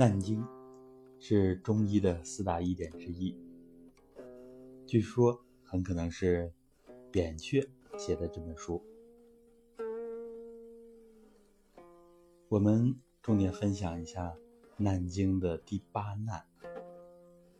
难经是中医的四大医典之一，据说很可能是扁鹊写的这本书。我们重点分享一下难经的第八难，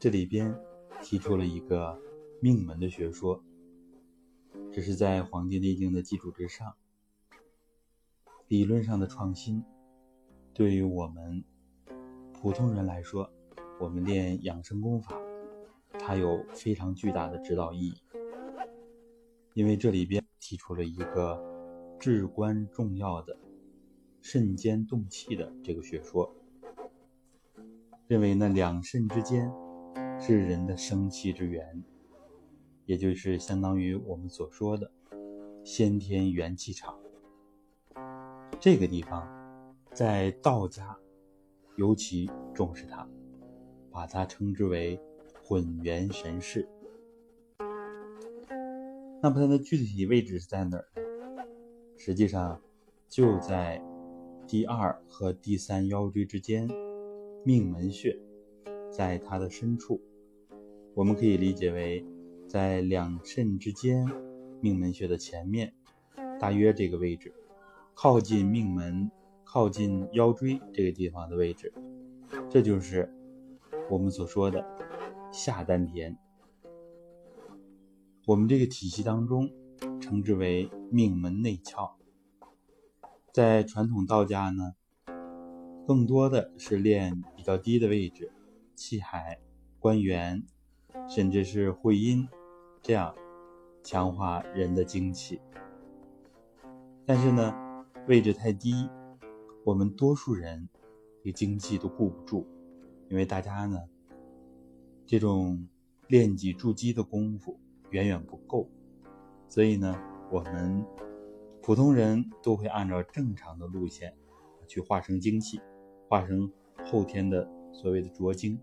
这里边提出了一个命门的学说，这是在《黄帝内经》的基础之上，理论上的创新，对于我们。普通人来说，我们练养生功法，它有非常巨大的指导意义。因为这里边提出了一个至关重要的肾间动气的这个学说，认为呢两肾之间是人的生气之源，也就是相当于我们所说的先天元气场。这个地方在道家。尤其重视它，把它称之为混元神室。那么它的具体位置是在哪儿呢？实际上就在第二和第三腰椎之间，命门穴，在它的深处。我们可以理解为在两肾之间，命门穴的前面，大约这个位置，靠近命门。靠近腰椎这个地方的位置，这就是我们所说的下丹田。我们这个体系当中称之为命门内窍。在传统道家呢，更多的是练比较低的位置，气海、关元，甚至是会阴，这样强化人的精气。但是呢，位置太低。我们多数人，这经济都顾不住，因为大家呢，这种练己筑基的功夫远远不够，所以呢，我们普通人都会按照正常的路线去化生精气，化生后天的所谓的浊精。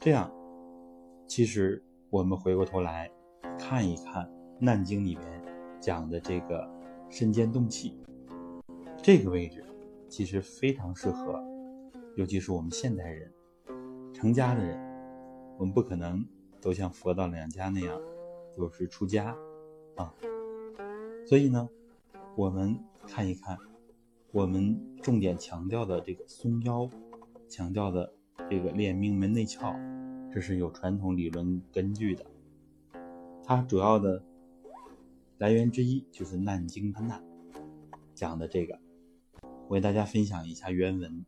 这样，其实我们回过头来看一看《难经》里面讲的这个身间动气。这个位置其实非常适合，尤其是我们现代人、成家的人，我们不可能都像佛道两家那样，就是出家啊。所以呢，我们看一看，我们重点强调的这个松腰，强调的这个练命门内窍，这是有传统理论根据的。它主要的来源之一就是《难经》的难讲的这个。我给大家分享一下原文。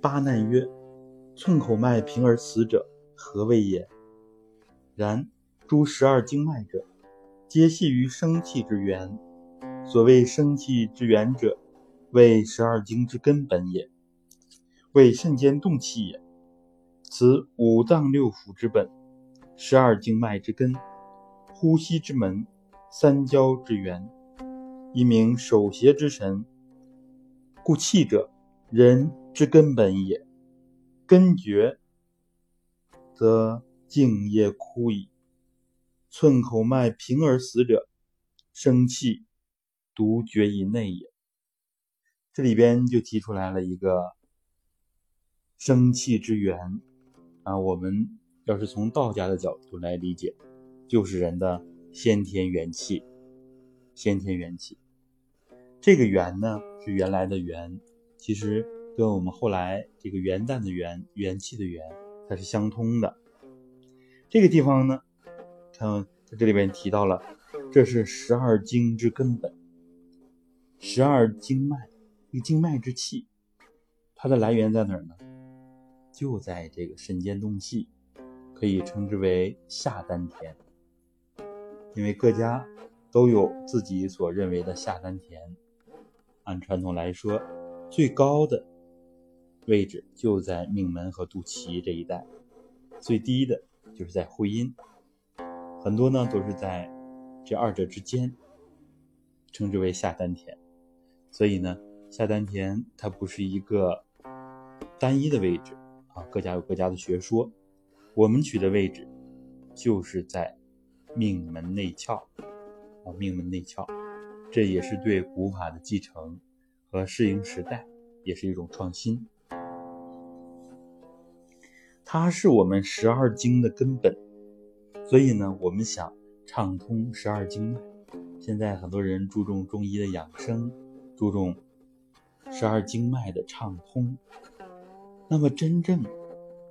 八难曰：寸口脉平而死者，何谓也？然诸十二经脉者，皆系于生气之源。所谓生气之源者，为十二经之根本也，为肾间动气也。此五脏六腑之本，十二经脉之根。呼吸之门，三焦之源，一名守邪之神。故气者，人之根本也。根绝，则静夜枯矣。寸口脉平而死者，生气独绝以内也。这里边就提出来了一个生气之源啊。我们要是从道家的角度来理解。就是人的先天元气，先天元气，这个元呢是原来的元，其实跟我们后来这个元旦的元元气的元，它是相通的。这个地方呢，看在这里边提到了，这是十二经之根本，十二经脉，一经脉之气，它的来源在哪儿呢？就在这个肾间动气，可以称之为下丹田。因为各家都有自己所认为的下丹田，按传统来说，最高的位置就在命门和肚脐这一带，最低的就是在会阴，很多呢都是在这二者之间，称之为下丹田。所以呢，下丹田它不是一个单一的位置啊，各家有各家的学说，我们取的位置就是在。命门内窍，啊，命门内窍，这也是对古法的继承和适应时代，也是一种创新。它是我们十二经的根本，所以呢，我们想畅通十二经脉。现在很多人注重中医的养生，注重十二经脉的畅通。那么，真正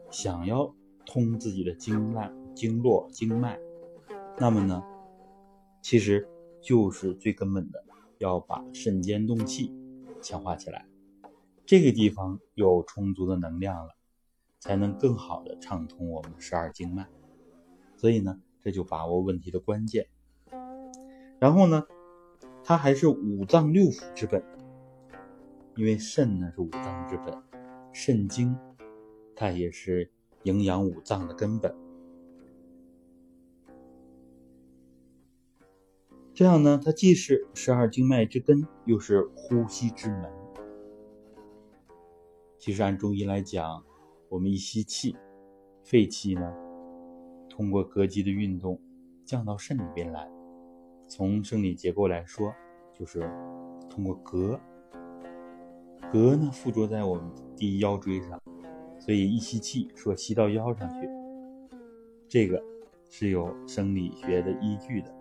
想要通自己的经脉、经络、经脉，那么呢，其实就是最根本的，要把肾间动气强化起来。这个地方有充足的能量了，才能更好的畅通我们的十二经脉。所以呢，这就把握问题的关键。然后呢，它还是五脏六腑之本，因为肾呢是五脏之本。肾经，它也是营养五脏的根本。这样呢，它既是十二经脉之根，又是呼吸之门。其实按中医来讲，我们一吸气，肺气呢，通过膈肌的运动降到肾里边来。从生理结构来说，就是通过膈。膈呢附着在我们第一腰椎上，所以一吸气说吸到腰上去，这个是有生理学的依据的。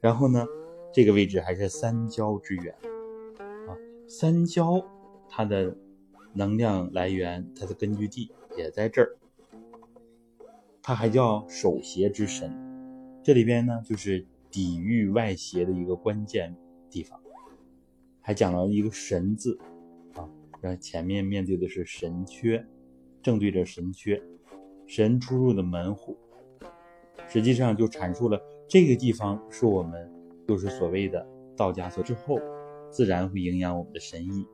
然后呢，这个位置还是三焦之源啊，三焦它的能量来源，它的根据地也在这儿。它还叫守邪之神，这里边呢就是抵御外邪的一个关键地方。还讲了一个神字，啊，然后前面面对的是神阙，正对着神阙，神出入的门户，实际上就阐述了这个地方是我们就是所谓的道家所之后，自然会营养我们的神意，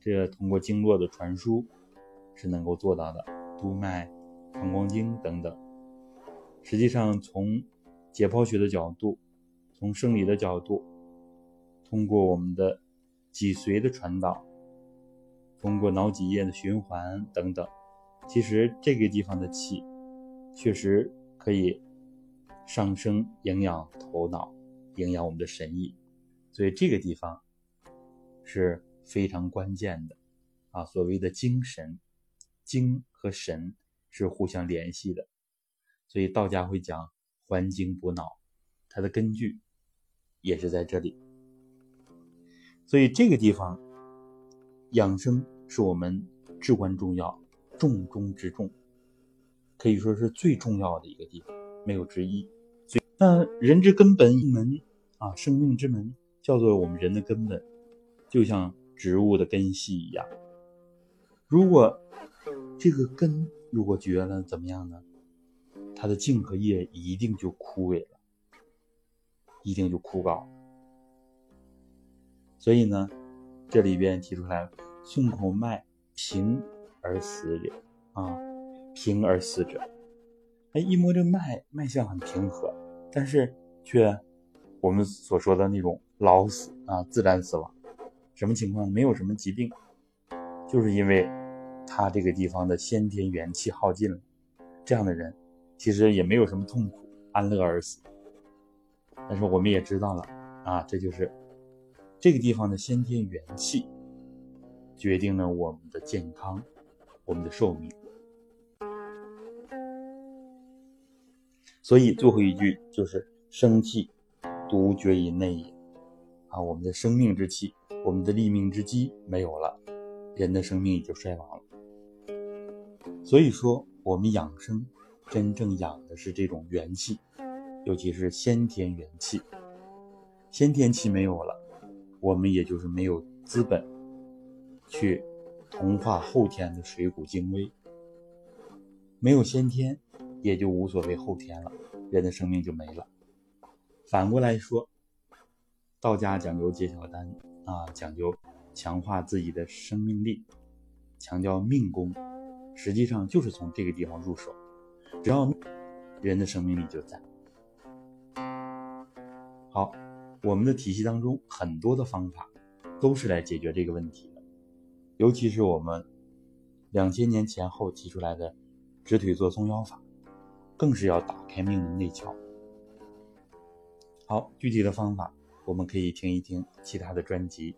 这通过经络的传输是能够做到的，督脉、膀胱经等等，实际上从解剖学的角度，从生理的角度。通过我们的脊髓的传导，通过脑脊液的循环等等，其实这个地方的气，确实可以上升营养头脑，营养我们的神意，所以这个地方是非常关键的啊。所谓的精神，精和神是互相联系的，所以道家会讲还精补脑，它的根据也是在这里。所以这个地方养生是我们至关重要、重中之重，可以说是最重要的一个地方，没有之一。所以那人之根本门啊，生命之门，叫做我们人的根本，就像植物的根系一样。如果这个根如果绝了，怎么样呢？它的茎和叶一定就枯萎了，一定就枯槁。所以呢，这里边提出来，胸口脉平而死者啊，平而死者，哎，一摸这脉，脉象很平和，但是却我们所说的那种老死啊，自然死亡，什么情况？没有什么疾病，就是因为他这个地方的先天元气耗尽了，这样的人其实也没有什么痛苦，安乐而死。但是我们也知道了啊，这就是。这个地方的先天元气，决定了我们的健康，我们的寿命。所以最后一句就是“生气，独绝于内也”。啊，我们的生命之气，我们的立命之基没有了，人的生命也就衰亡了。所以说，我们养生真正养的是这种元气，尤其是先天元气。先天气没有了。我们也就是没有资本去同化后天的水谷精微，没有先天，也就无所谓后天了，人的生命就没了。反过来说，道家讲究接小丹啊，讲究强化自己的生命力，强调命功，实际上就是从这个地方入手，只要人的生命力就在。好。我们的体系当中很多的方法都是来解决这个问题的，尤其是我们两千年前后提出来的直腿坐松腰法，更是要打开命运内桥。好，具体的方法我们可以听一听其他的专辑。